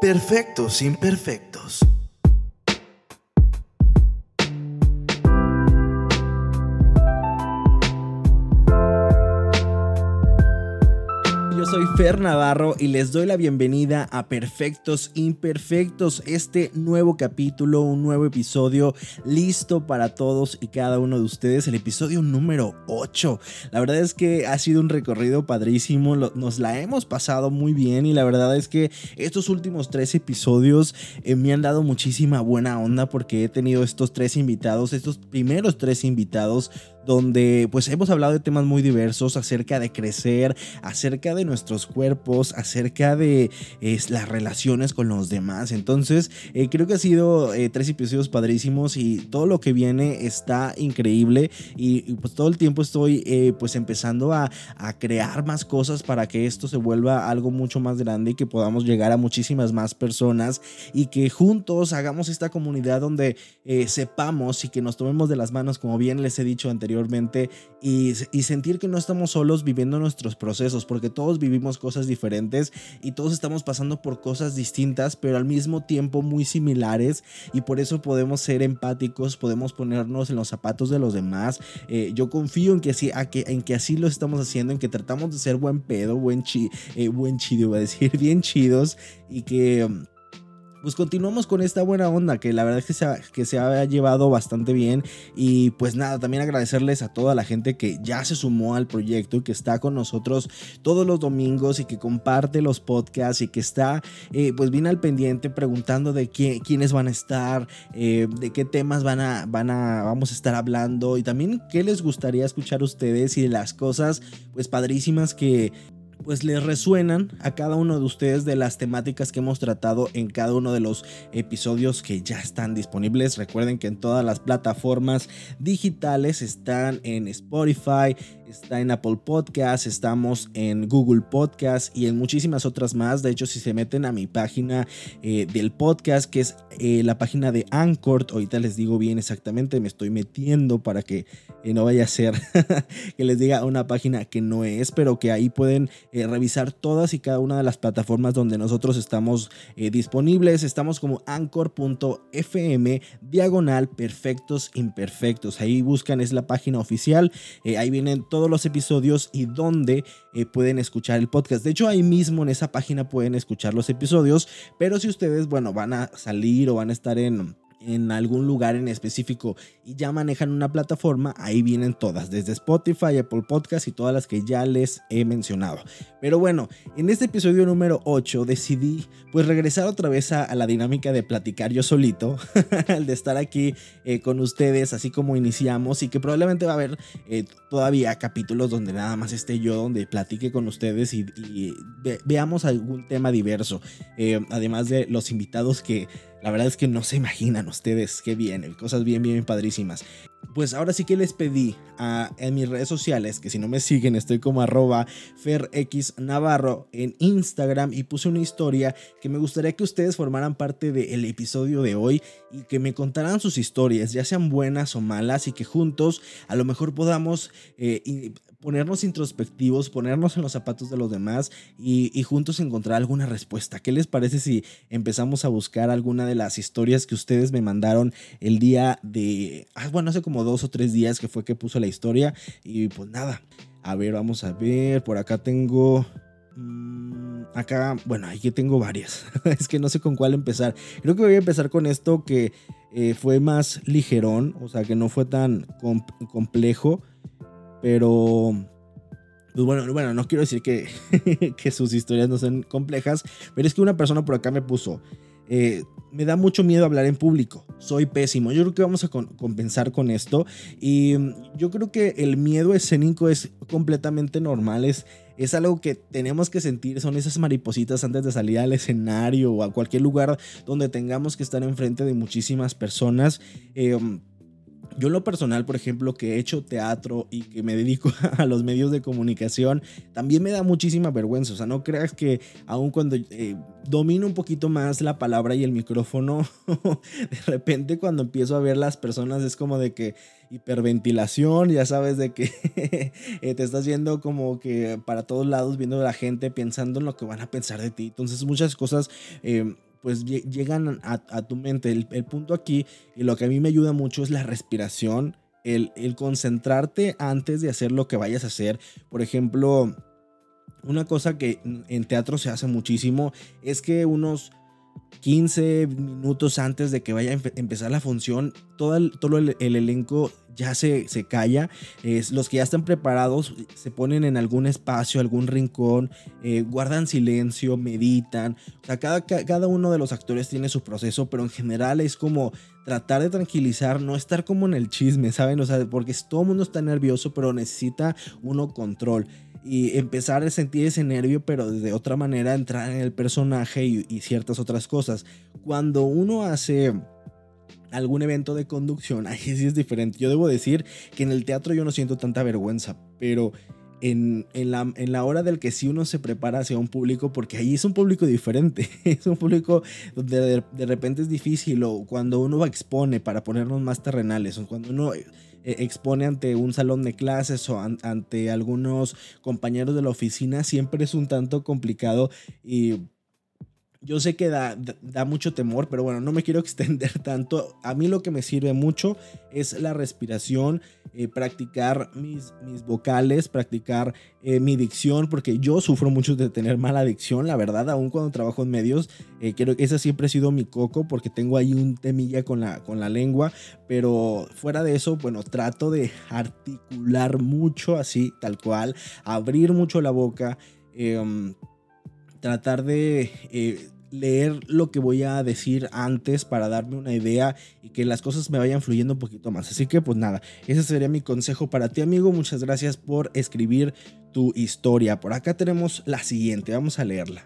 Perfectos imperfectos. Navarro y les doy la bienvenida a Perfectos Imperfectos, este nuevo capítulo, un nuevo episodio listo para todos y cada uno de ustedes, el episodio número 8. La verdad es que ha sido un recorrido padrísimo, nos la hemos pasado muy bien y la verdad es que estos últimos tres episodios eh, me han dado muchísima buena onda porque he tenido estos tres invitados, estos primeros tres invitados donde pues hemos hablado de temas muy diversos acerca de crecer, acerca de nuestros cuerpos, acerca de las relaciones con los demás. Entonces, eh, creo que ha sido eh, tres episodios padrísimos y todo lo que viene está increíble y, pues todo el tiempo estoy eh, pues empezando a, crear más cosas para que esto se vuelva algo mucho más grande y que podamos llegar a muchísimas más personas y que juntos hagamos esta comunidad donde sepamos y que nos tomemos de las manos, como bien les he dicho anteriormente anteriormente y, sentir que no estamos solos viviendo nuestros procesos, porque todos vivimos cosas diferentes y todos estamos pasando por cosas distintas, pero al mismo tiempo muy similares y por eso podemos ser empáticos, podemos ponernos en los zapatos de los demás. Eh, yo confío en que, así, en que así lo estamos haciendo, en que tratamos de ser buen pedo, buen, chi, eh, buen chido, voy a decir, bien chidos y que pues continuamos con esta buena onda que la verdad es que se, ha, que se ha llevado bastante bien. Y pues nada, también agradecerles a toda la gente que ya se sumó al proyecto y que está con nosotros todos los domingos y que comparte los podcasts y que está eh, pues bien al pendiente preguntando de quiénes van a estar, eh, de qué temas van a, van a, vamos a estar hablando y también qué les gustaría escuchar a ustedes y las cosas pues padrísimas que pues les resuenan a cada uno de ustedes de las temáticas que hemos tratado en cada uno de los episodios que ya están disponibles. Recuerden que en todas las plataformas digitales están en Spotify, está en Apple Podcast, estamos en Google Podcast y en muchísimas otras más. De hecho, si se meten a mi página eh, del podcast, que es eh, la página de Anchor, ahorita les digo bien exactamente, me estoy metiendo para que eh, no vaya a ser que les diga una página que no es, pero que ahí pueden revisar todas y cada una de las plataformas donde nosotros estamos disponibles. Estamos como anchor.fm diagonal perfectos imperfectos. Ahí buscan, es la página oficial. ahí vienen todos los episodios y donde eh, pueden escuchar el podcast. De hecho, ahí mismo en esa página pueden escuchar los episodios, pero si ustedes, bueno, van a salir o van a estar en en algún lugar en específico y ya manejan una plataforma, ahí vienen todas, desde Spotify, Apple Podcast y todas las que ya les he mencionado. Pero bueno, en este episodio número 8 decidí pues regresar otra vez a, la dinámica de platicar yo solito, al de estar aquí eh, con ustedes, así como iniciamos y que probablemente va a haber eh, todavía capítulos donde nada más esté yo, donde platique con ustedes y, veamos algún tema diverso, eh, además de los invitados que la verdad es que no se imaginan ustedes qué vienen, cosas bien, bien padrísimas. Pues ahora sí que les pedí en mis redes sociales, que si no me siguen estoy como arroba ferxnavarro en Instagram y puse una historia que me gustaría que ustedes formaran parte del episodio de hoy y que me contaran sus historias, ya sean buenas o malas y que juntos a lo mejor podamos eh, ponernos introspectivos, ponernos en los zapatos de los demás y, juntos encontrar alguna respuesta. ¿Qué les parece si empezamos a buscar alguna de las historias que ustedes me mandaron el día de, ah, bueno, hace como dos o tres días que fue que puso la historia y pues nada, a ver, vamos a ver, por acá tengo... Mm, acá, bueno, aquí tengo varias. es que no sé con cuál empezar. Creo que voy a empezar con esto que eh, fue más ligerón, o sea, que no fue tan complejo. Pero pues bueno, bueno, no quiero decir que, que, sus historias no sean complejas, pero es que una persona por acá me puso, eh, me da mucho miedo hablar en público, soy pésimo, yo creo que vamos a compensar con esto y mm, yo creo que el miedo escénico es completamente normal, es, es algo que tenemos que sentir, son esas maripositas antes de salir al escenario o a cualquier lugar donde tengamos que estar enfrente de muchísimas personas. Eh, yo lo personal, por ejemplo, que he hecho teatro y que me dedico a los medios de comunicación, también me da muchísima vergüenza. O sea, no creas que aun cuando eh, domino un poquito más la palabra y el micrófono, de repente cuando empiezo a ver las personas es como de que hiperventilación, ya sabes de que eh, te estás yendo como que para todos lados viendo a la gente pensando en lo que van a pensar de ti. Entonces muchas cosas... Eh, pues llegan a, tu mente. El, punto aquí, y lo que a mí me ayuda mucho es la respiración, el, concentrarte antes de hacer lo que vayas a hacer. Por ejemplo, una cosa que en teatro se hace muchísimo es que unos 15 minutos antes de que vaya a empezar la función, todo el, todo el, elenco ya se, se calla. Es, los que ya están preparados se ponen en algún espacio, algún rincón, eh, guardan silencio, meditan. O sea, cada, cada uno de los actores tiene su proceso, pero en general es como tratar de tranquilizar, no estar como en el chisme, ¿saben? O sea, porque todo el mundo está nervioso, pero necesita uno control y empezar a sentir ese nervio, pero de otra manera entrar en el personaje y, ciertas otras cosas. Cuando uno hace algún evento de conducción, ahí sí es diferente. Yo debo decir que en el teatro yo no siento tanta vergüenza, pero en, la, en, la, hora del que sí uno se prepara hacia un público, porque ahí es un público diferente, es un público donde de, de repente es difícil o cuando uno expone para ponernos más terrenales, o cuando uno eh, expone ante un salón de clases o ante algunos compañeros de la oficina, siempre es un tanto complicado y yo sé que da, da, mucho temor, pero bueno, no me quiero extender tanto. A mí lo que me sirve mucho es la respiración, eh, practicar mis, mis vocales, practicar eh, mi dicción, porque yo sufro mucho de tener mala dicción, la verdad, aún cuando trabajo en medios, eh, creo que ese siempre ha sido mi coco, porque tengo ahí un temilla con la, con la lengua, pero fuera de eso, bueno, trato de articular mucho así, tal cual, abrir mucho la boca. Em, tratar de eh, leer lo que voy a decir antes para darme una idea y que las cosas me vayan fluyendo un poquito más. Así que pues nada, ese sería mi consejo para ti amigo. Muchas gracias por escribir tu historia. Por acá tenemos la siguiente, vamos a leerla.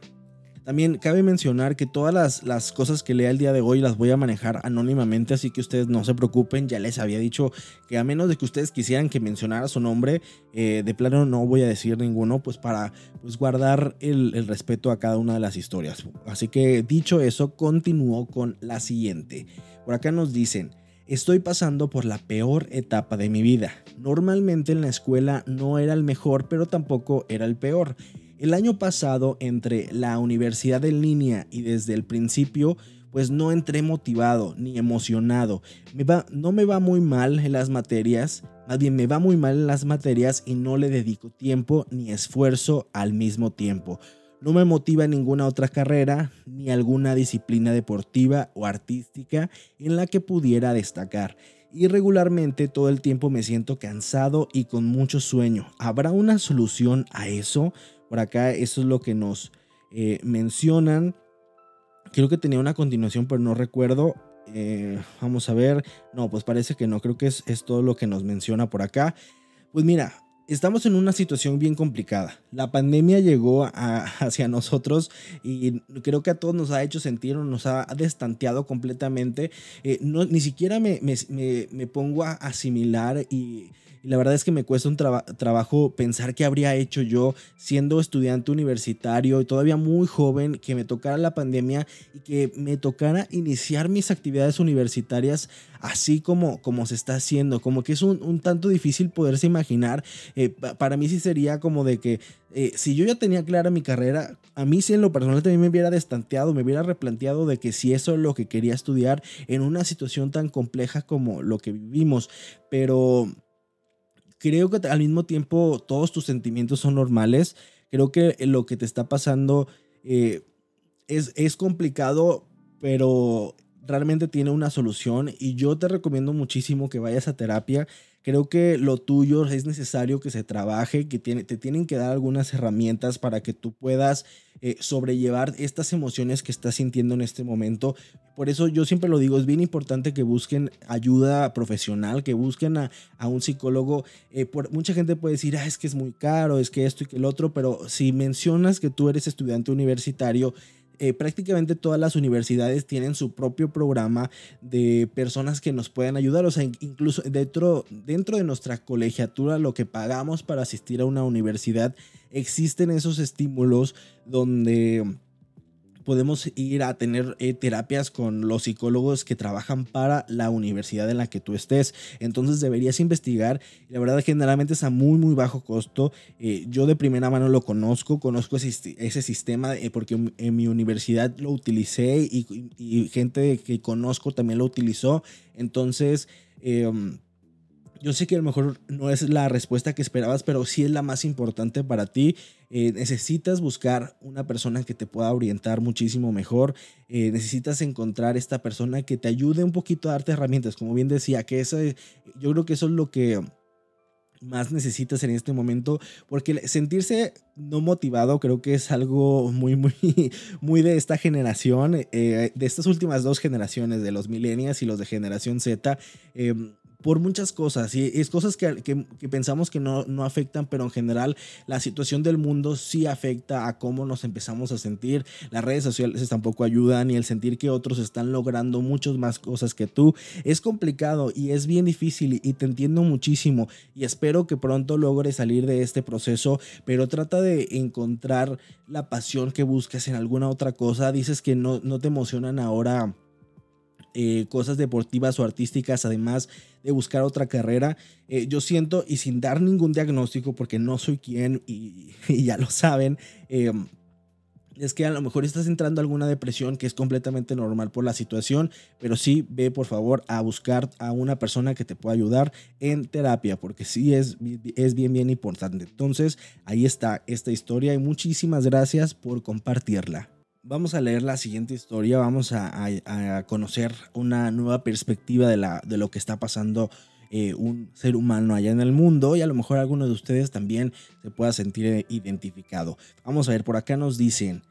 También cabe mencionar que todas las, cosas que lea el día de hoy las voy a manejar anónimamente, así que ustedes no se preocupen. Ya les había dicho que a menos de que ustedes quisieran que mencionara su nombre, eh, de plano no voy a decir ninguno, pues para pues, guardar el, el respeto a cada una de las historias. Así que dicho eso, continúo con la siguiente. Por acá nos dicen... Estoy pasando por la peor etapa de mi vida. Normalmente en la escuela no era el mejor, pero tampoco era el peor. El año pasado, entre la universidad en línea y desde el principio, pues no entré motivado ni emocionado. No me va muy mal en las materias, más bien me va muy mal en las materias y no le dedico tiempo ni esfuerzo al mismo tiempo. No me motiva ninguna otra carrera ni alguna disciplina deportiva o artística en la que pudiera destacar. Y regularmente todo el tiempo me siento cansado y con mucho sueño. ¿Habrá una solución a eso? Por acá eso es lo que nos eh, mencionan. Creo que tenía una continuación, pero no recuerdo. Eh, vamos a ver. No, pues parece que no. Creo que es, es todo lo que nos menciona por acá. Pues mira, estamos en una situación bien complicada. La pandemia llegó hacia nosotros y creo que a todos nos ha hecho sentir o nos ha destanteado completamente. Eh, ni siquiera me, me, me, pongo a asimilar y, la verdad es que me cuesta un trabajo pensar qué habría hecho yo siendo estudiante universitario y todavía muy joven, que me tocara la pandemia y que me tocara iniciar mis actividades universitarias así como, como se está haciendo. Como que es un, tanto difícil poderse imaginar. Eh, para mí sí sería como de que eh, si yo ya tenía clara mi carrera, a mí sí en lo personal también me hubiera destanteado, me hubiera replanteado de que si eso es lo que quería estudiar en una situación tan compleja como lo que vivimos. Pero creo que al mismo tiempo todos tus sentimientos son normales. Creo que lo que te está pasando eh, es, es complicado, pero realmente tiene una solución y yo te recomiendo muchísimo que vayas a terapia. Creo que lo tuyo es necesario que se trabaje, que tiene, te tienen que dar algunas herramientas para que tú puedas eh, sobrellevar estas emociones que estás sintiendo en este momento. Por eso yo siempre lo digo, es bien importante que busquen ayuda profesional, que busquen a, un psicólogo. Eh, por, mucha gente puede decir, ah, es que es muy caro, es que esto y que el otro, pero si mencionas que tú eres estudiante universitario, eh, prácticamente todas las universidades tienen su propio programa de personas que nos pueden ayudar. O sea, incluso dentro, dentro de nuestra colegiatura, lo que pagamos para asistir a una universidad, existen esos estímulos donde podemos ir a tener eh, terapias con los psicólogos que trabajan para la universidad en la que tú estés. Entonces deberías investigar. La verdad generalmente es a muy muy bajo costo. Eh, yo de primera mano lo conozco, conozco ese, ese sistema eh, porque en mi universidad lo utilicé y, y, gente que conozco también lo utilizó. Entonces... Em, yo sé que a lo mejor no es la respuesta que esperabas, pero sí es la más importante para ti. Eh, necesitas buscar una persona que te pueda orientar muchísimo mejor. Eh, necesitas encontrar esta persona que te ayude un poquito a darte herramientas. Como bien decía, que eso, yo creo que eso es lo que más necesitas en este momento, porque sentirse no motivado creo que es algo muy, muy, muy de esta generación, eh, de estas últimas dos generaciones, de los millennials y los de generación Z por muchas cosas. Y es cosas que, pensamos que no, no, afectan, pero en general la situación del mundo sí afecta a cómo nos empezamos a sentir. Las redes sociales tampoco ayudan y el sentir que otros están logrando muchas más cosas que tú es complicado y es bien difícil y te entiendo muchísimo y espero que pronto logres salir de este proceso, pero trata de encontrar la pasión que buscas en alguna otra cosa. Dices que no, no te emocionan ahora eh, cosas deportivas o artísticas, además de buscar otra carrera. Eh, yo siento, y sin dar ningún diagnóstico, porque no soy quien y, ya lo saben, em, es que a lo mejor estás entrando a alguna depresión que es completamente normal por la situación, pero sí ve por favor a buscar a una persona que te pueda ayudar en terapia, porque sí es, es bien, bien importante. Entonces, ahí está esta historia y muchísimas gracias por compartirla. Vamos a leer la siguiente historia, vamos a, conocer una nueva perspectiva de, lo que está pasando eh, un ser humano allá en el mundo y a lo mejor alguno de ustedes también se pueda sentir eh, identificado. Vamos a ver, por acá nos dicen,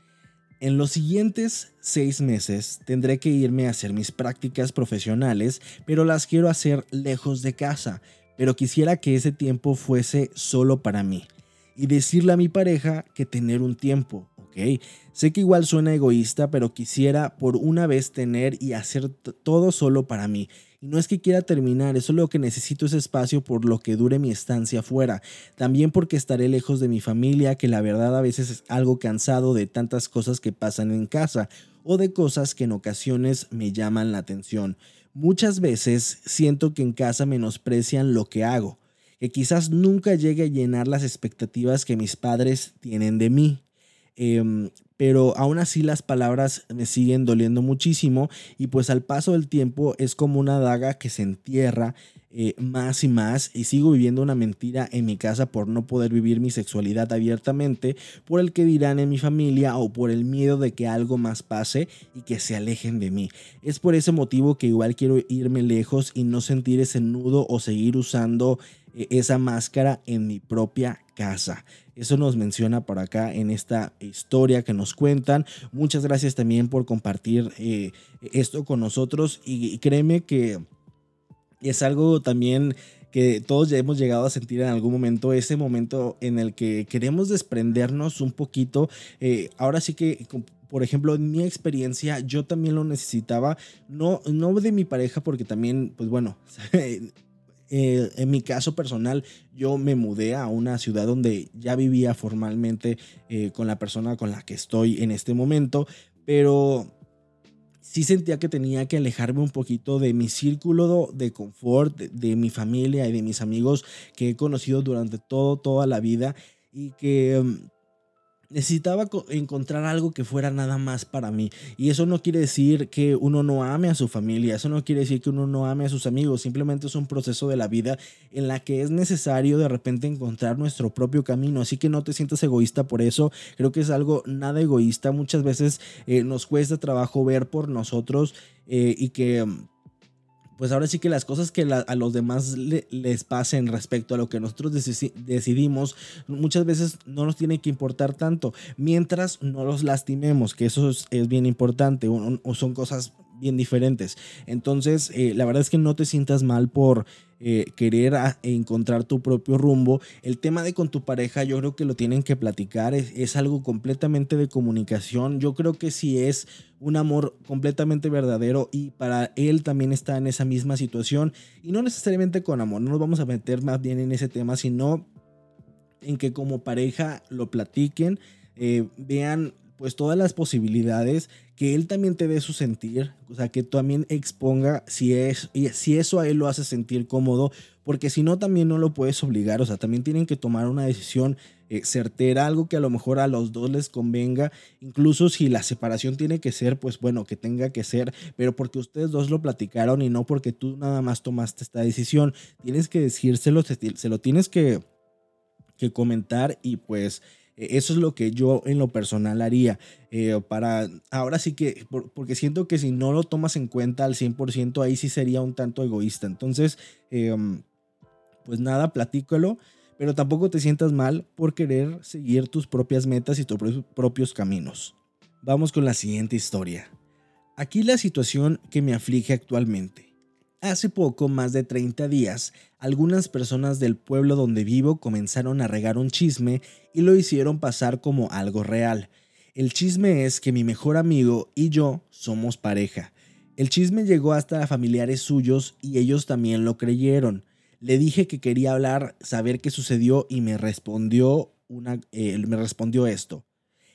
en los siguientes seis meses tendré que irme a hacer mis prácticas profesionales, pero las quiero hacer lejos de casa, pero quisiera que ese tiempo fuese solo para mí y decirle a mi pareja que tener un tiempo, ¿ok? Sé que igual suena egoísta, pero quisiera por una vez tener y hacer todo solo para mí. Y no es que quiera terminar, eso es lo que necesito ese espacio por lo que dure mi estancia afuera. También porque estaré lejos de mi familia, que la verdad a veces es algo cansado de tantas cosas que pasan en casa o de cosas que en ocasiones me llaman la atención. Muchas veces siento que en casa menosprecian lo que hago que quizás nunca llegue a llenar las expectativas que mis padres tienen de mí. Em, pero aún así las palabras me siguen doliendo muchísimo y pues al paso del tiempo es como una daga que se entierra eh, más y más y sigo viviendo una mentira en mi casa por no poder vivir mi sexualidad abiertamente, por el que dirán en mi familia o por el miedo de que algo más pase y que se alejen de mí. Es por ese motivo que igual quiero irme lejos y no sentir ese nudo o seguir usando esa máscara en mi propia casa. Eso nos menciona por acá en esta historia que nos cuentan. Muchas gracias también por compartir eh, esto con nosotros y créeme que es algo también que todos ya hemos llegado a sentir en algún momento, ese momento en el que queremos desprendernos un poquito. Eh, ahora sí que, por ejemplo, en mi experiencia, yo también lo necesitaba, no, no de mi pareja, porque también, pues bueno, eh, en mi caso personal, yo me mudé a una ciudad donde ya vivía formalmente eh, con la persona con la que estoy en este momento, pero sí sentía que tenía que alejarme un poquito de mi círculo de confort, de, mi familia y de mis amigos que he conocido durante todo, toda la vida y que mm, necesitaba encontrar algo que fuera nada más para mí. Y eso no quiere decir que uno no ame a su familia, eso no quiere decir que uno no ame a sus amigos, simplemente es un proceso de la vida en la que es necesario de repente encontrar nuestro propio camino. Así que no te sientas egoísta por eso, creo que es algo nada egoísta. Muchas veces eh, nos cuesta trabajo ver por nosotros eh, y que pues ahora sí que las cosas que a los demás les pasen respecto a lo que nosotros decidimos, muchas veces no nos tiene que importar tanto, mientras no los lastimemos, que eso es, bien importante, o, son cosas bien diferentes. Entonces, eh, la verdad es que no te sientas mal por eh, querer encontrar tu propio rumbo. El tema de con tu pareja yo creo que lo tienen que platicar, es, es algo completamente de comunicación. Yo creo que si es un amor completamente verdadero y para él también está en esa misma situación y no necesariamente con amor, no nos vamos a meter más bien en ese tema, sino en que como pareja lo platiquen, eh, vean pues todas las posibilidades, que él también te dé su sentir, o sea, que también exponga si, es, si eso a él lo hace sentir cómodo, porque si no también no lo puedes obligar, o sea, también tienen que tomar una decisión eh, certera, algo que a lo mejor a los dos les convenga, incluso si la separación tiene que ser, pues bueno, que tenga que ser, pero porque ustedes dos lo platicaron y no porque tú nada más tomaste esta decisión, tienes que decírselo, se, lo tienes que, que comentar y pues eso es lo que yo en lo personal haría. Eh, para ahora sí que, porque siento que si no lo tomas en cuenta al 100%, ahí sí sería un tanto egoísta. Entonces, em, pues nada, platícalo, pero tampoco te sientas mal por querer seguir tus propias metas y tus propios caminos. Vamos con la siguiente historia. Aquí la situación que me aflige actualmente. Hace poco, más de 30 días, algunas personas del pueblo donde vivo comenzaron a regar un chisme y lo hicieron pasar como algo real. El chisme es que mi mejor amigo y yo somos pareja. El chisme llegó hasta familiares suyos y ellos también lo creyeron. Le dije que quería hablar, saber qué sucedió y me respondió, eh, me respondió esto.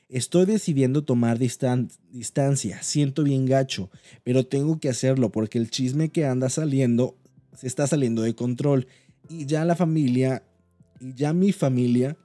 Estoy decidiendo tomar distancia, siento bien gacho, pero tengo que hacerlo porque el chisme que anda saliendo se está saliendo de control y ya la familia, y ya mi familia,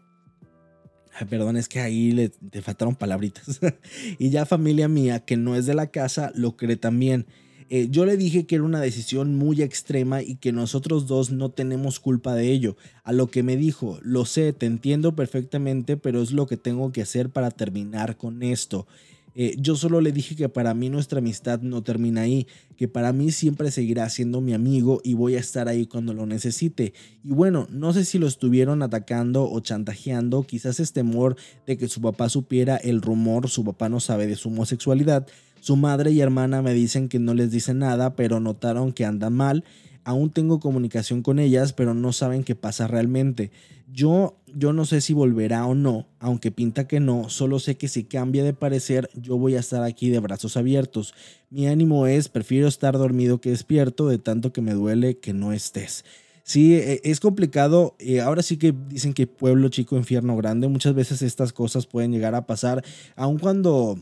perdón, es que ahí le, te faltaron palabritas, y ya familia mía que no es de la casa lo cree también. Eh, yo le dije que era una decisión muy extrema y que nosotros dos no tenemos culpa de ello. A lo que me dijo, lo sé, te entiendo perfectamente, pero es lo que tengo que hacer para terminar con esto. Eh, yo solo le dije que para mí nuestra amistad no termina ahí, que para mí siempre seguirá siendo mi amigo y voy a estar ahí cuando lo necesite. Y bueno, no sé si lo estuvieron atacando o chantajeando, quizás es temor de que su papá supiera el rumor, su papá no sabe de su homosexualidad, su madre y hermana me dicen que no les dicen nada, pero notaron que anda mal. Aún tengo comunicación con ellas, pero no saben qué pasa realmente. Yo, yo no sé si volverá o no, aunque pinta que no, solo sé que si cambia de parecer, yo voy a estar aquí de brazos abiertos. Mi ánimo es, prefiero estar dormido que despierto, de tanto que me duele que no estés. Sí, e, es complicado. Ahora sí que dicen que pueblo chico, infierno grande. Muchas veces estas cosas pueden llegar a pasar, aun cuando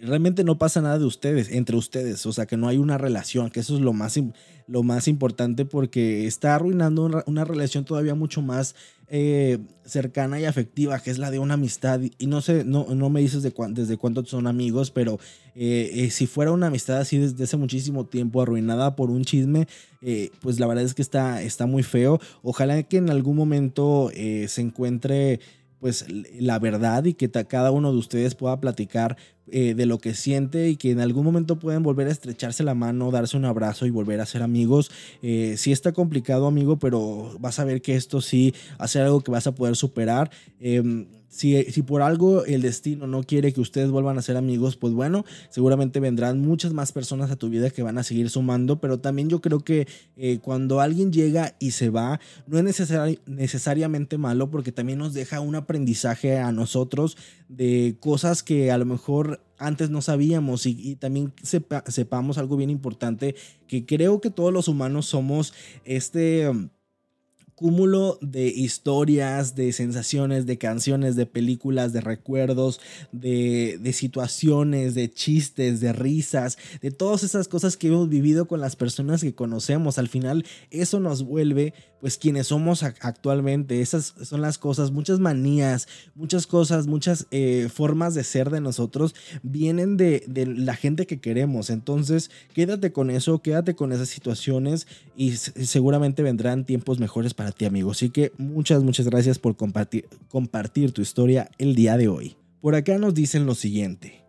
realmente no pasa nada de ustedes, entre ustedes, o sea, que no hay una relación, que eso es lo más, lo más importante porque está arruinando una, relación todavía mucho más eh, cercana y afectiva, que es la de una amistad. Y no sé, no, no me dices de desde cuánto son amigos, pero eh, eh, si fuera una amistad así desde hace muchísimo tiempo, arruinada por un chisme, pues la verdad es que está, está muy feo. Ojalá que en algún momento se encuentre pues la verdad y que cada uno de ustedes pueda platicar eh, de lo que siente y que en algún momento pueden volver a estrecharse la mano, darse un abrazo y volver a ser amigos. Eh, sí está complicado, amigo, pero vas a ver que esto sí hace algo que vas a poder superar. Em, si, si, por algo el destino no quiere que ustedes vuelvan a ser amigos, pues bueno, seguramente vendrán muchas más personas a tu vida que van a seguir sumando, pero también yo creo que eh, cuando alguien llega y se va, no es necesariamente malo porque también nos deja un aprendizaje a nosotros de cosas que a lo mejor antes no sabíamos y, también sepamos algo bien importante, que creo que todos los humanos somos este cúmulo de historias, de sensaciones, de canciones, de películas, de recuerdos, de, situaciones, de chistes, de risas, de todas esas cosas que hemos vivido con las personas que conocemos. Al final eso nos vuelve pues quienes somos actualmente. Esas son las cosas, muchas manías, muchas cosas, muchas eh, formas de ser de nosotros vienen de, la gente que queremos. Entonces quédate con eso, quédate con esas situaciones y seguramente vendrán tiempos mejores para ti, amigo. Así que muchas, muchas gracias por compartir, compartir tu historia el día de hoy. Por acá nos dicen lo siguiente.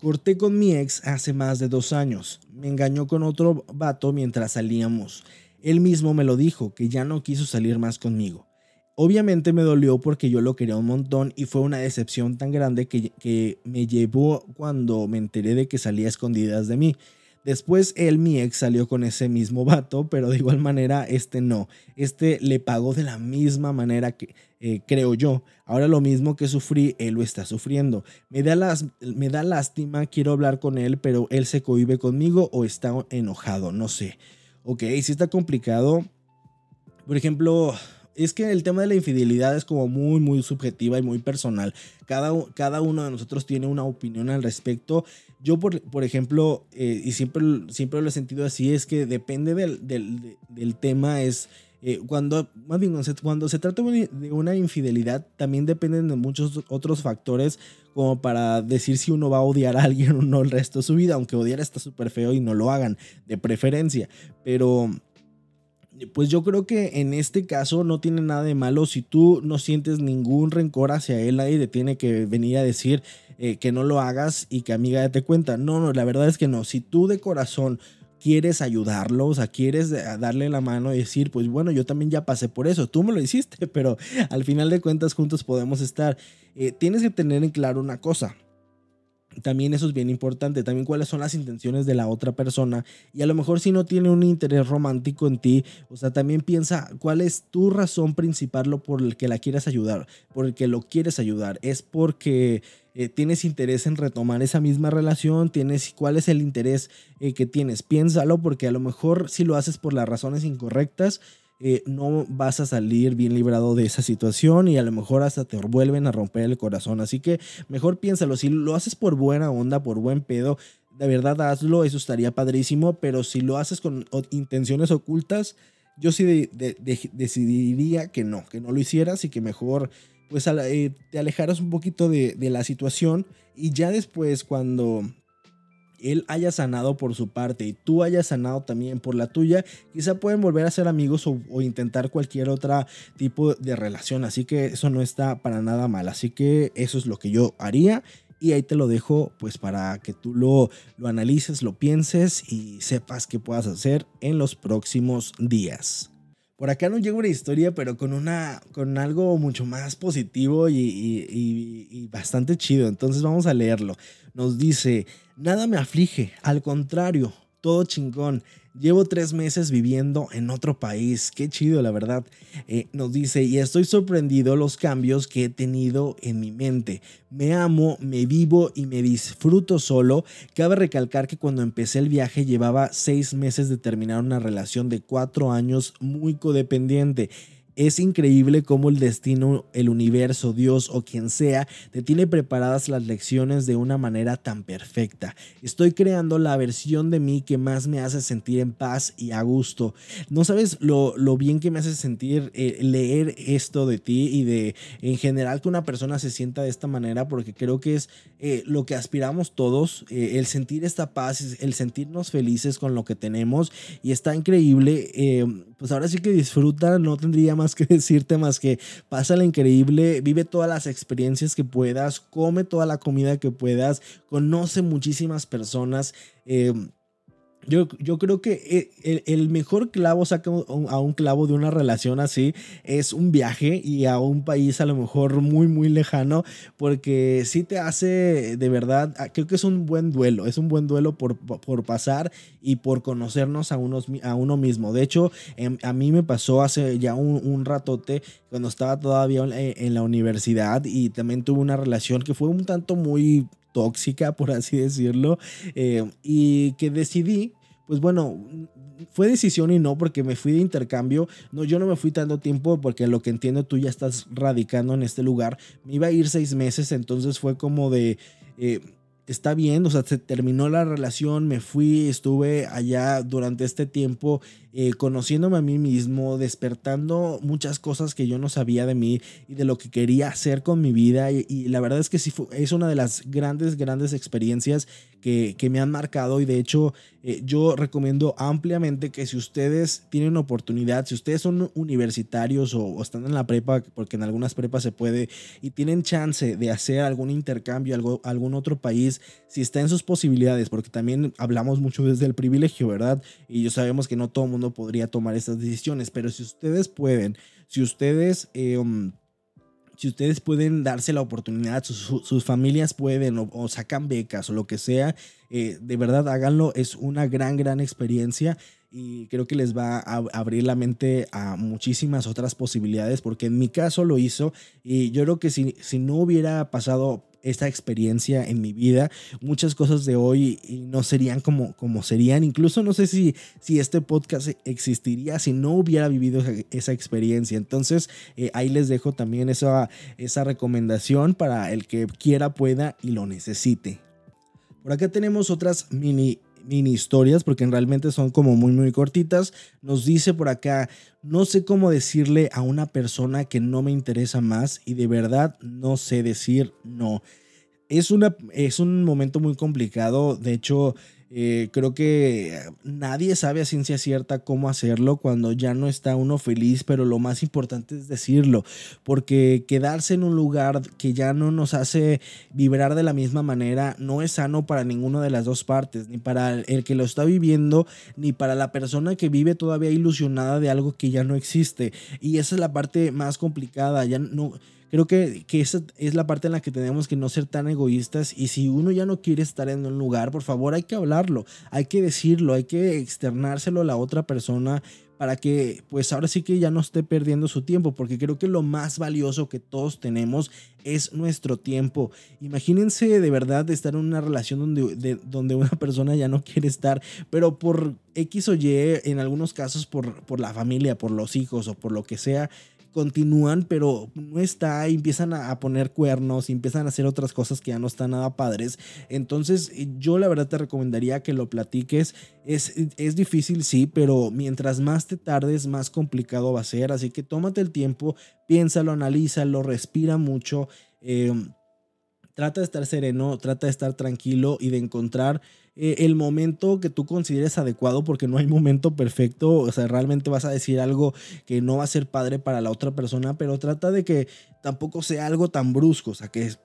Corté con mi ex hace más de dos años. Me engañó con otro vato mientras salíamos. Él mismo me lo dijo, que ya no quiso salir más conmigo. Obviamente me dolió porque yo lo quería un montón y fue una decepción tan grande que, me llevó cuando me enteré de que salía escondidas de mí. Después él, mi ex, salió con ese mismo vato, pero de igual manera este no. Este le pagó de la misma manera que eh, creo yo. Ahora lo mismo que sufrí, él lo está sufriendo. Me da, las, me da lástima, quiero hablar con él, pero él se cohibe conmigo o está enojado, no sé. Ok, si está complicado. Por ejemplo, es que el tema de la infidelidad es como muy, muy subjetiva y muy personal. Cada, cada uno de nosotros tiene una opinión al respecto. Yo, por, por ejemplo, eh, y siempre, siempre lo he sentido así, es que depende del, del, del tema, es... Eh, cuando, cuando se trata de una infidelidad, también dependen de muchos otros factores como para decir si uno va a odiar a alguien o no el resto de su vida, aunque odiar está súper feo y no lo hagan, de preferencia. Pero pues yo creo que en este caso no tiene nada de malo si tú no sientes ningún rencor hacia él, nadie te tiene que venir a decir eh, que no lo hagas y que amiga te cuenta. No, no, la verdad es que no. Si tú de corazón quieres ayudarlo, o sea, quieres darle la mano y decir, pues bueno, yo también ya pasé por eso, tú me lo hiciste, pero al final de cuentas juntos podemos estar. Eh, tienes que tener en claro una cosa, también eso es bien importante, también cuáles son las intenciones de la otra persona y a lo mejor si no tiene un interés romántico en ti, o sea, también piensa cuál es tu razón principal por el que la quieres ayudar, por el que lo quieres ayudar, es porque eh, tienes interés en retomar esa misma relación, tienes cuál es el interés eh, que tienes, piénsalo porque a lo mejor si lo haces por las razones incorrectas, eh, no vas a salir bien librado de esa situación y a lo mejor hasta te vuelven a romper el corazón. Así que mejor piénsalo, si lo haces por buena onda, por buen pedo, de verdad hazlo, eso estaría padrísimo, pero si lo haces con intenciones ocultas, yo sí decidiría que no, que no lo hicieras y que mejor pues eh, te alejaras un poquito de, la situación y ya después cuando él haya sanado por su parte y tú hayas sanado también por la tuya, quizá pueden volver a ser amigos o, intentar cualquier otro tipo de relación. Así que eso no está para nada mal. Así que eso es lo que yo haría. Y ahí te lo dejo pues para que tú lo, lo analices, lo pienses y sepas qué puedas hacer en los próximos días. Por acá no llega una historia, pero con, una, con algo mucho más positivo y, y, bastante chido. Entonces vamos a leerlo. Nos dice, nada me aflige, al contrario, todo chingón. Llevo tres meses viviendo en otro país. Qué chido, la verdad. Eh, nos dice, y estoy sorprendido los cambios que he tenido en mi mente. Me amo, me vivo y me disfruto solo. Cabe recalcar que cuando empecé el viaje llevaba seis meses de terminar una relación de cuatro años muy codependiente es increíble cómo el destino, el universo, Dios o quien sea, te tiene preparadas las lecciones de una manera tan perfecta. Estoy creando la versión de mí que más me hace sentir en paz y a gusto. No sabes lo, bien que me hace sentir eh, leer esto de ti y de en general que una persona se sienta de esta manera porque creo que es eh, lo que aspiramos todos, eh, el sentir esta paz, el sentirnos felices con lo que tenemos y está increíble. pues ahora sí que disfruta, no tendría más más que decirte más que pásala increíble, vive todas las experiencias que puedas, come toda la comida que puedas, conoce muchísimas personas. Eh, yo, yo, creo que eh, el, mejor clavo saca a un clavo de una relación así es un viaje y a un país a lo mejor muy muy lejano porque sí te hace de verdad, ah, creo que es un buen duelo, es un buen duelo por, por pasar y por conocernos a, unos, a uno mismo. De hecho, em, a mí me pasó hace ya un, un ratote cuando estaba todavía en la universidad y también tuve una relación que fue un tanto muy tóxica, por así decirlo, eh, y que decidí, pues bueno, fue decisión y no porque me fui de intercambio. No, yo no me fui tanto tiempo porque lo que entiendo tú ya estás radicando en este lugar. Me iba a ir seis meses, entonces fue como de... Eh, está bien, o sea, se terminó la relación, me fui, estuve allá durante este tiempo eh, conociéndome a mí mismo, despertando muchas cosas que yo no sabía de mí y de lo que quería hacer con mi vida. Y, la verdad es que sí es una de las grandes, grandes experiencias que, me han marcado. Y de hecho, eh, yo recomiendo ampliamente que si ustedes tienen oportunidad, si ustedes son universitarios o, están en la prepa, porque en algunas prepas se puede, y tienen chance de hacer algún intercambio, algo, algún otro país, si está en sus posibilidades, porque también hablamos mucho desde el privilegio, ¿verdad? Y yo sabemos que no todo el podría tomar estas decisiones, pero si ustedes pueden, si ustedes... Eh, um, si ustedes pueden darse la oportunidad, sus, familias pueden o, sacan becas o lo que sea, eh, de verdad háganlo, es una gran, gran experiencia y creo que les va a abrir la mente a muchísimas otras posibilidades, porque en mi caso lo hizo y yo creo que si, si no hubiera pasado esta experiencia en mi vida, muchas cosas de hoy no serían como, como serían. Incluso no sé si, si este podcast existiría si no hubiera vivido esa, experiencia. Entonces eh, ahí les dejo también esa, esa recomendación para el que quiera, pueda y lo necesite. Por acá tenemos otras mini mini historias porque realmente son como muy muy cortitas. Nos dice por acá, no sé cómo decirle a una persona que no me interesa más y de verdad no sé decir no. Es, una, es un momento muy complicado, de hecho eh, creo que nadie sabe a ciencia cierta cómo hacerlo cuando ya no está uno feliz, pero lo más importante es decirlo, porque quedarse en un lugar que ya no nos hace vibrar de la misma manera no es sano para ninguna de las dos partes, ni para el que lo está viviendo, ni para la persona que vive todavía ilusionada de algo que ya no existe. Y esa es la parte más complicada, ya no Creo que, que esa es la parte en la que tenemos que no ser tan egoístas y si uno ya no quiere estar en un lugar, por favor hay que hablarlo, hay que decirlo, hay que externárselo a la otra persona para que pues ahora sí que ya no esté perdiendo su tiempo, porque creo que lo más valioso que todos tenemos es nuestro tiempo. Imagínense de verdad estar en una relación donde, donde una persona ya no quiere estar, pero por X o Y, en algunos casos por, por la familia, por los hijos o por lo que sea, continúan, pero no está, empiezan a, poner cuernos, empiezan a hacer otras cosas que ya no están nada padres. Entonces, yo la verdad te recomendaría que lo platiques. Es, es difícil, sí, pero mientras más te tardes, más complicado va a ser. Así que tómate el tiempo, piénsalo, analízalo, respira mucho. Em, trata de estar sereno, trata de estar tranquilo y de encontrar eh, el momento que tú consideres adecuado, porque no hay momento perfecto, o sea, realmente vas a decir algo que no va a ser padre para la otra persona, pero trata de que tampoco sea algo tan brusco, o sea, que es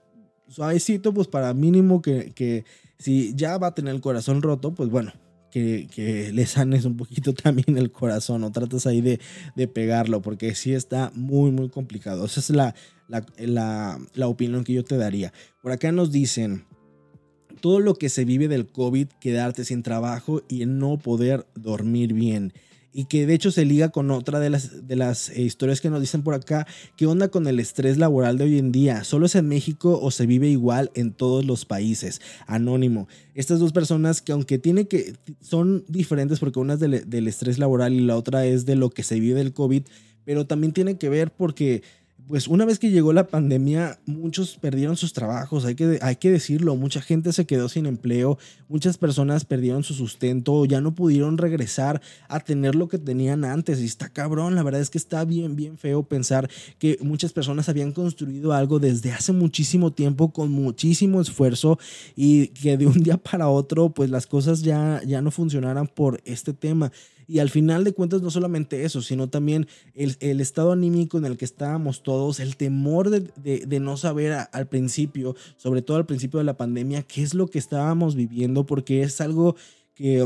suavecito, pues para mínimo que, que si ya va a tener el corazón roto, pues bueno, que, que, le sanes un poquito también el corazón o tratas ahí de, de, pegarlo, porque sí está muy, muy complicado. Esa es la, la, la, la opinión que yo te daría. Por acá nos dicen, todo lo que se vive del COVID, quedarte sin trabajo y no poder dormir bien. Y que de hecho se liga con otra de las, de las eh, historias que nos dicen por acá. ¿Qué onda con el estrés laboral de hoy en día? ¿Solo es en México o se vive igual en todos los países? Anónimo. Estas dos personas que aunque tiene que, son diferentes porque una es del, del estrés laboral y la otra es de lo que se vive del COVID, pero también tiene que ver porque pues una vez que llegó la pandemia, muchos perdieron sus trabajos, hay que, hay que decirlo, mucha gente se quedó sin empleo, muchas personas perdieron su sustento, ya no pudieron regresar a tener lo que tenían antes y está cabrón, la verdad es que está bien, bien feo pensar que muchas personas habían construido algo desde hace muchísimo tiempo con muchísimo esfuerzo y que de un día para otro pues las cosas ya, ya no funcionaran por este tema. Y al final de cuentas, no solamente eso, sino también el, estado anímico en el que estábamos todos, el temor de, no saber al principio, sobre todo al principio de la pandemia, qué es lo que estábamos viviendo, porque es algo que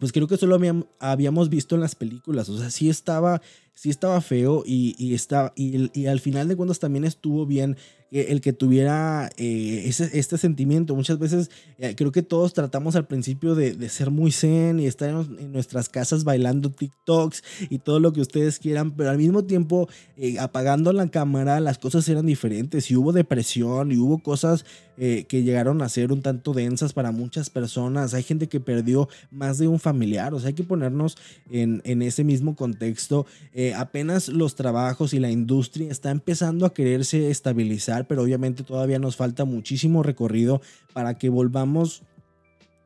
pues creo que solo habíamos visto en las películas, o sea, sí estaba, sí estaba feo y, y, y, y al final de cuentas también estuvo bien el que tuviera eh, ese, este sentimiento. Muchas veces eh, creo que todos tratamos al principio de, de, ser muy zen y estar en, nuestras casas bailando TikToks y todo lo que ustedes quieran, pero al mismo tiempo eh, apagando la cámara las cosas eran diferentes y hubo depresión y hubo cosas que llegaron a ser un tanto densas para muchas personas. Hay gente que perdió más de un familiar, o sea, hay que ponernos en, en ese mismo contexto. apenas los trabajos y la industria está empezando a quererse estabilizar pero obviamente todavía nos falta muchísimo recorrido para que volvamos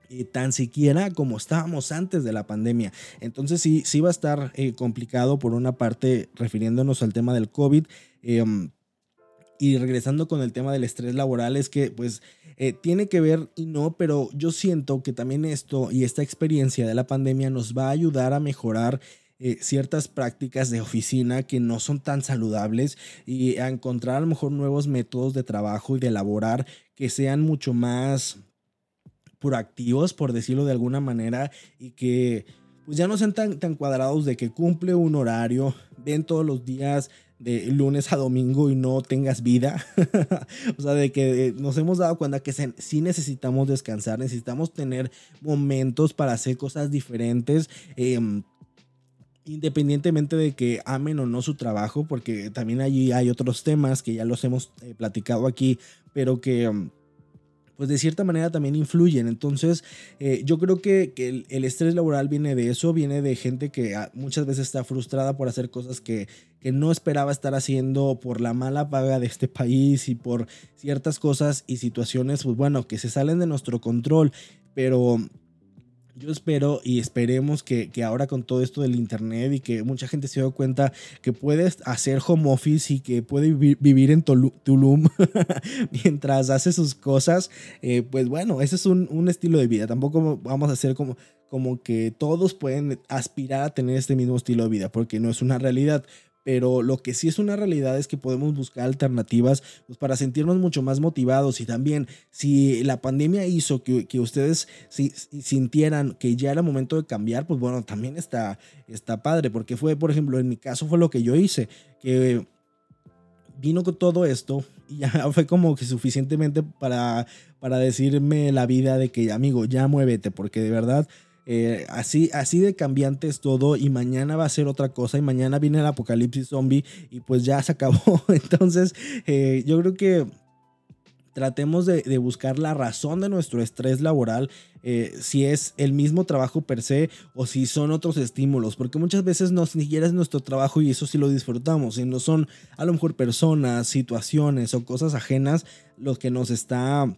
eh, tan siquiera como estábamos antes de la pandemia. Entonces sí, sí va a estar eh, complicado por una parte refiriéndonos al tema del COVID. Em, y regresando con el tema del estrés laboral, es que pues eh, tiene que ver y no, pero yo siento que también esto y esta experiencia de la pandemia nos va a ayudar a mejorar eh, ciertas prácticas de oficina que no son tan saludables y a encontrar a lo mejor nuevos métodos de trabajo y de elaborar que sean mucho más proactivos, por decirlo de alguna manera, y que pues ya no sean tan, tan cuadrados de que cumple un horario, ven todos los días de lunes a domingo y no tengas vida. o sea, de que nos hemos dado cuenta que sí necesitamos descansar, necesitamos tener momentos para hacer cosas diferentes. Em, independientemente de que amen o no su trabajo, porque también allí hay otros temas que ya los hemos eh, platicado aquí, pero que em, pues de cierta manera también influyen. Entonces, eh, yo creo que, el, estrés laboral viene de eso, viene de gente que ah, muchas veces está frustrada por hacer cosas que, que no esperaba estar haciendo por la mala paga de este país y por ciertas cosas y situaciones, pues bueno, que se salen de nuestro control. Pero yo espero y esperemos que, ahora con todo esto del internet y que mucha gente se dio cuenta que puedes hacer home office y que puede vivir, en Tulum mientras hace sus cosas, eh, pues bueno, ese es un, estilo de vida. Tampoco vamos a hacer como, como que todos pueden aspirar a tener este mismo estilo de vida, porque no es una realidad pero lo que sí es una realidad es que podemos buscar alternativas pues, para sentirnos mucho más motivados y también si la pandemia hizo que, que ustedes si, sintieran que ya era momento de cambiar, pues bueno, también está, está padre, porque fue, por ejemplo, en mi caso fue lo que yo hice, que vino con todo esto y ya fue como que suficientemente para, para decirme la vida de que, amigo, ya muévete, porque de verdad eh, así, así de cambiante es todo y mañana va a ser otra cosa y mañana viene el apocalipsis zombie y pues ya se acabó. Entonces eh, yo creo que tratemos de, buscar la razón de nuestro estrés laboral, eh, si es el mismo trabajo per se o si son otros estímulos, porque muchas veces no siquiera es nuestro trabajo y eso sí lo disfrutamos, sino son a lo mejor personas, situaciones o cosas ajenas lo que nos está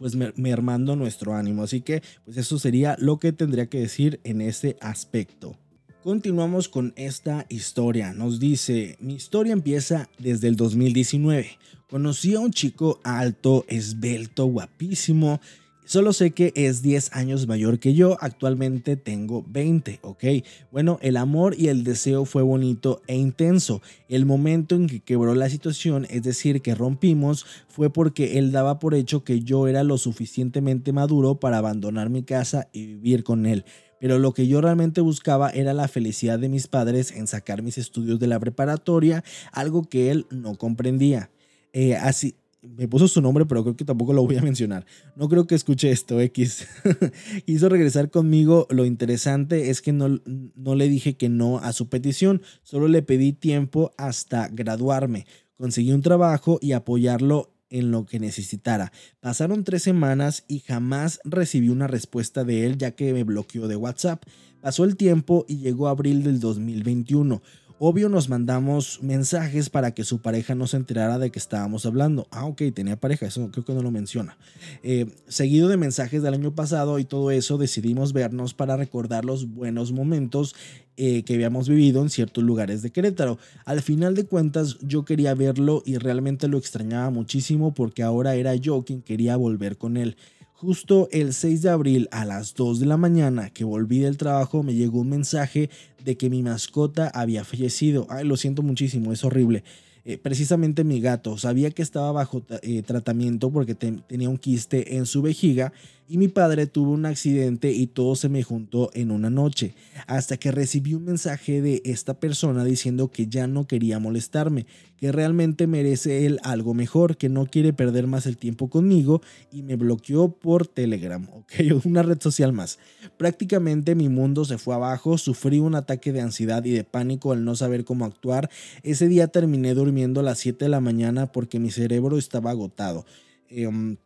pues mermando nuestro ánimo. Así que pues eso sería lo que tendría que decir en ese aspecto. Continuamos con esta historia. Nos dice, mi historia empieza desde el 2019. Conocí a un chico alto, esbelto, guapísimo, Solo sé que es 10 años mayor que yo, actualmente tengo 20, ¿ok? Bueno, el amor y el deseo fue bonito e intenso. El momento en que quebró la situación, es decir, que rompimos, fue porque él daba por hecho que yo era lo suficientemente maduro para abandonar mi casa y vivir con él pero lo que yo realmente buscaba era la felicidad de mis padres en sacar mis estudios de la preparatoria, algo que él no comprendía. Eh, así, me puso su nombre, pero creo que tampoco lo voy a mencionar. No creo que escuche esto, X. Quiso regresar conmigo. Lo interesante es que no, no le dije que no a su petición, solo le pedí tiempo hasta graduarme. Conseguí un trabajo y apoyarlo en lo que necesitara. Pasaron tres semanas y jamás recibí una respuesta de él ya que me bloqueó de WhatsApp. Pasó el tiempo y llegó abril del 2021. Obvio nos mandamos mensajes para que su pareja no se enterara de que estábamos hablando. Ah, ok, tenía pareja, eso creo que no lo menciona. Eh, seguido de mensajes del año pasado y todo eso, decidimos vernos para recordar los buenos momentos eh, que habíamos vivido en ciertos lugares de Querétaro. Al final de cuentas, yo quería verlo y realmente lo extrañaba muchísimo porque ahora era yo quien quería volver con él. Justo el 6 de abril a las 2 de la mañana que volví del trabajo me llegó un mensaje de que mi mascota había fallecido. Ay, lo siento muchísimo, es horrible. Eh, precisamente mi gato sabía que estaba bajo eh, tratamiento porque tenía un quiste en su vejiga y mi padre tuvo un accidente y todo se me juntó en una noche, hasta que recibí un mensaje de esta persona diciendo que ya no quería molestarme, que realmente merece él algo mejor, que no quiere perder más el tiempo conmigo y me bloqueó por Telegram, ok, una red social más. Prácticamente mi mundo se fue abajo, sufrí un ataque de ansiedad y de pánico al no saber cómo actuar. Ese día terminé durmiendo a las 7 de la mañana porque mi cerebro estaba agotado. Em,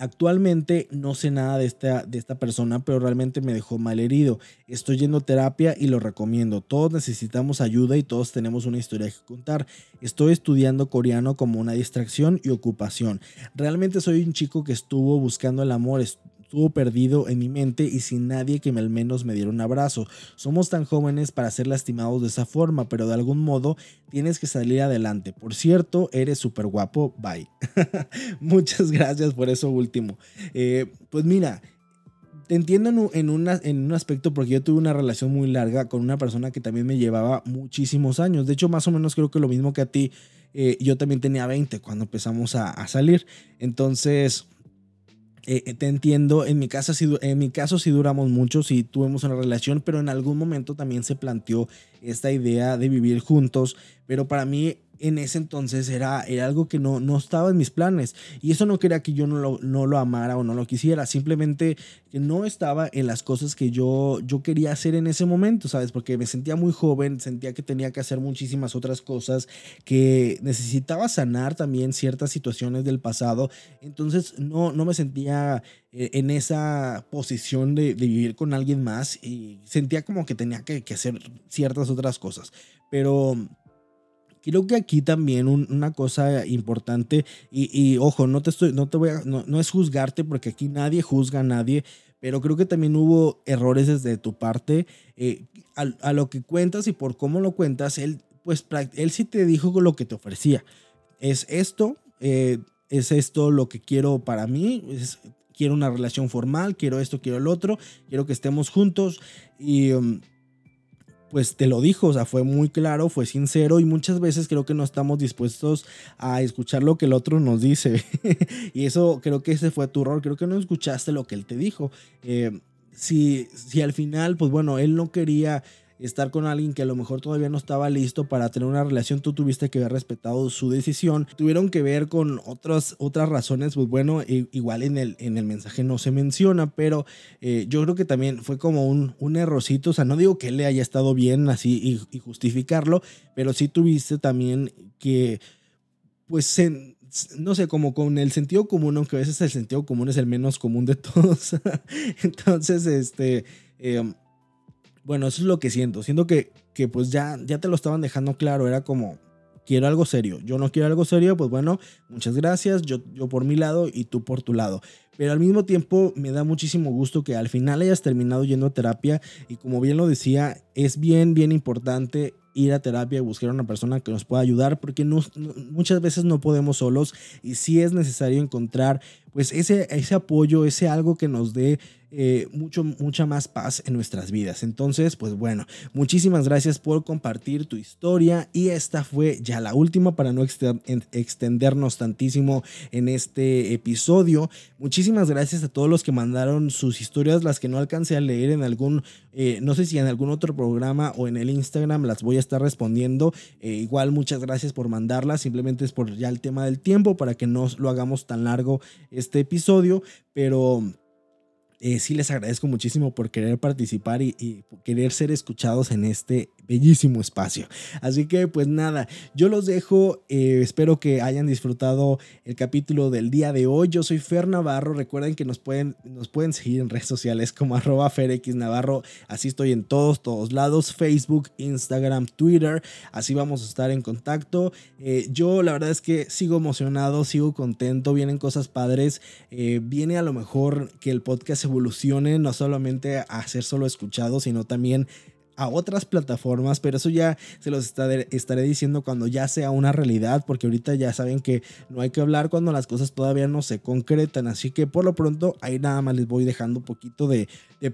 Actualmente no sé nada de esta, de esta persona, pero realmente me dejó mal herido. Estoy yendo a terapia y lo recomiendo. Todos necesitamos ayuda y todos tenemos una historia que contar. Estoy estudiando coreano como una distracción y ocupación. Realmente soy un chico que estuvo buscando el amor, estuvo perdido en mi mente y sin nadie que al menos me diera un abrazo. Somos tan jóvenes para ser lastimados de esa forma, pero de algún modo tienes que salir adelante. Por cierto, eres súper guapo. Bye. Muchas gracias por eso último. Eh, pues mira, te entiendo en, en un aspecto porque yo tuve una relación muy larga con una persona que también me llevaba muchísimos años. De hecho, más o menos creo que lo mismo que a ti. Eh, yo también tenía 20 cuando empezamos a salir. Entonces, eh, eh, te entiendo, en mi, en mi caso sí duramos mucho, sí tuvimos una relación, pero en algún momento también se planteó esta idea de vivir juntos, pero para mí en ese entonces era, era algo que no, no estaba en mis planes. Y eso no quería que yo no lo, no lo amara o no lo quisiera, simplemente que no estaba en las cosas que yo, yo quería hacer en ese momento, ¿sabes? Porque me sentía muy joven, sentía que tenía que hacer muchísimas otras cosas, que necesitaba sanar también ciertas situaciones del pasado. Entonces no, no me sentía eh, en esa posición de, vivir con alguien más y sentía como que tenía que, que hacer ciertas otras cosas. Pero Creo que aquí también una cosa importante, y, ojo, no te estoy, no te voy a, no, es juzgarte porque aquí nadie juzga a nadie, pero creo que también hubo errores desde tu parte. Eh, a, lo que cuentas y por cómo lo cuentas, él, pues, él sí te dijo lo que te ofrecía. Es esto, eh, es esto lo que quiero para mí, quiero una relación formal, quiero esto, quiero el otro, quiero que estemos juntos y... Um, pues te lo dijo, o sea, fue muy claro, fue sincero y muchas veces creo que no estamos dispuestos a escuchar lo que el otro nos dice. y eso creo que ese fue tu error, creo que no escuchaste lo que él te dijo. Eh, si, si al final, pues bueno, él no quería estar con alguien que a lo mejor todavía no estaba listo para tener una relación, tú tuviste que haber respetado su decisión. Tuvieron que ver con otras, otras razones, pues bueno, igual en el, en el mensaje no se menciona, pero eh, yo creo que también fue como un, un errorcito, o sea, no digo que le haya estado bien así y, justificarlo, pero sí tuviste también que, pues, no sé, como con el sentido común, aunque a veces el sentido común es el menos común de todos. Entonces, este, eh, bueno, eso es lo que siento. Siento que, que pues ya, ya te lo estaban dejando claro. Era como, quiero algo serio. Yo no quiero algo serio, pues bueno, muchas gracias. Yo, yo por mi lado y tú por tu lado. Pero al mismo tiempo me da muchísimo gusto que al final hayas terminado yendo a terapia. Y como bien lo decía, es bien, bien importante ir a terapia y buscar a una persona que nos pueda ayudar porque muchas veces no podemos solos y sí es necesario encontrar pues ese, ese apoyo, ese algo que nos dé eh, mucho, mucha más paz en nuestras vidas. Entonces, pues bueno, muchísimas gracias por compartir tu historia y esta fue ya la última para no extendernos tantísimo en este episodio. Muchísimas gracias a todos los que mandaron sus historias, las que no alcancé a leer en algún, eh, no sé si en algún otro programa o en el Instagram las voy a estar respondiendo. Eh, igual muchas gracias por mandarlas, simplemente es por ya el tema del tiempo para que no lo hagamos tan largo este episodio, pero eh, sí les agradezco muchísimo por querer participar y, y, querer ser escuchados en este bellísimo espacio. Así que pues nada, yo los dejo, eh, espero que hayan disfrutado el capítulo del día de hoy. Yo soy Fer Navarro, recuerden que nos pueden, nos pueden seguir en redes sociales como arroba FerXNavarro, así estoy en todos, todos lados, Facebook, Instagram, Twitter, así vamos a estar en contacto. Eh, yo la verdad es que sigo emocionado, sigo contento, vienen cosas padres, eh, viene a lo mejor que el podcast evolucione, no solamente a ser solo escuchado, sino también a otras plataformas, pero eso ya se los estaré, diciendo cuando ya sea una realidad, porque ahorita ya saben que no hay que hablar cuando las cosas todavía no se concretan, así que por lo pronto ahí nada más les voy dejando un poquito de,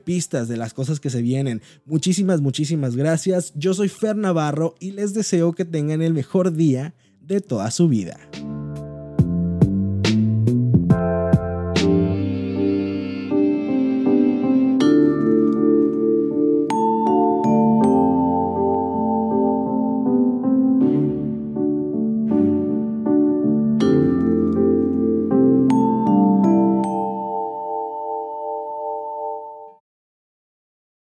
pistas de las cosas que se vienen. Muchísimas, muchísimas gracias. Yo soy Fer Navarro y les deseo que tengan el mejor día de toda su vida.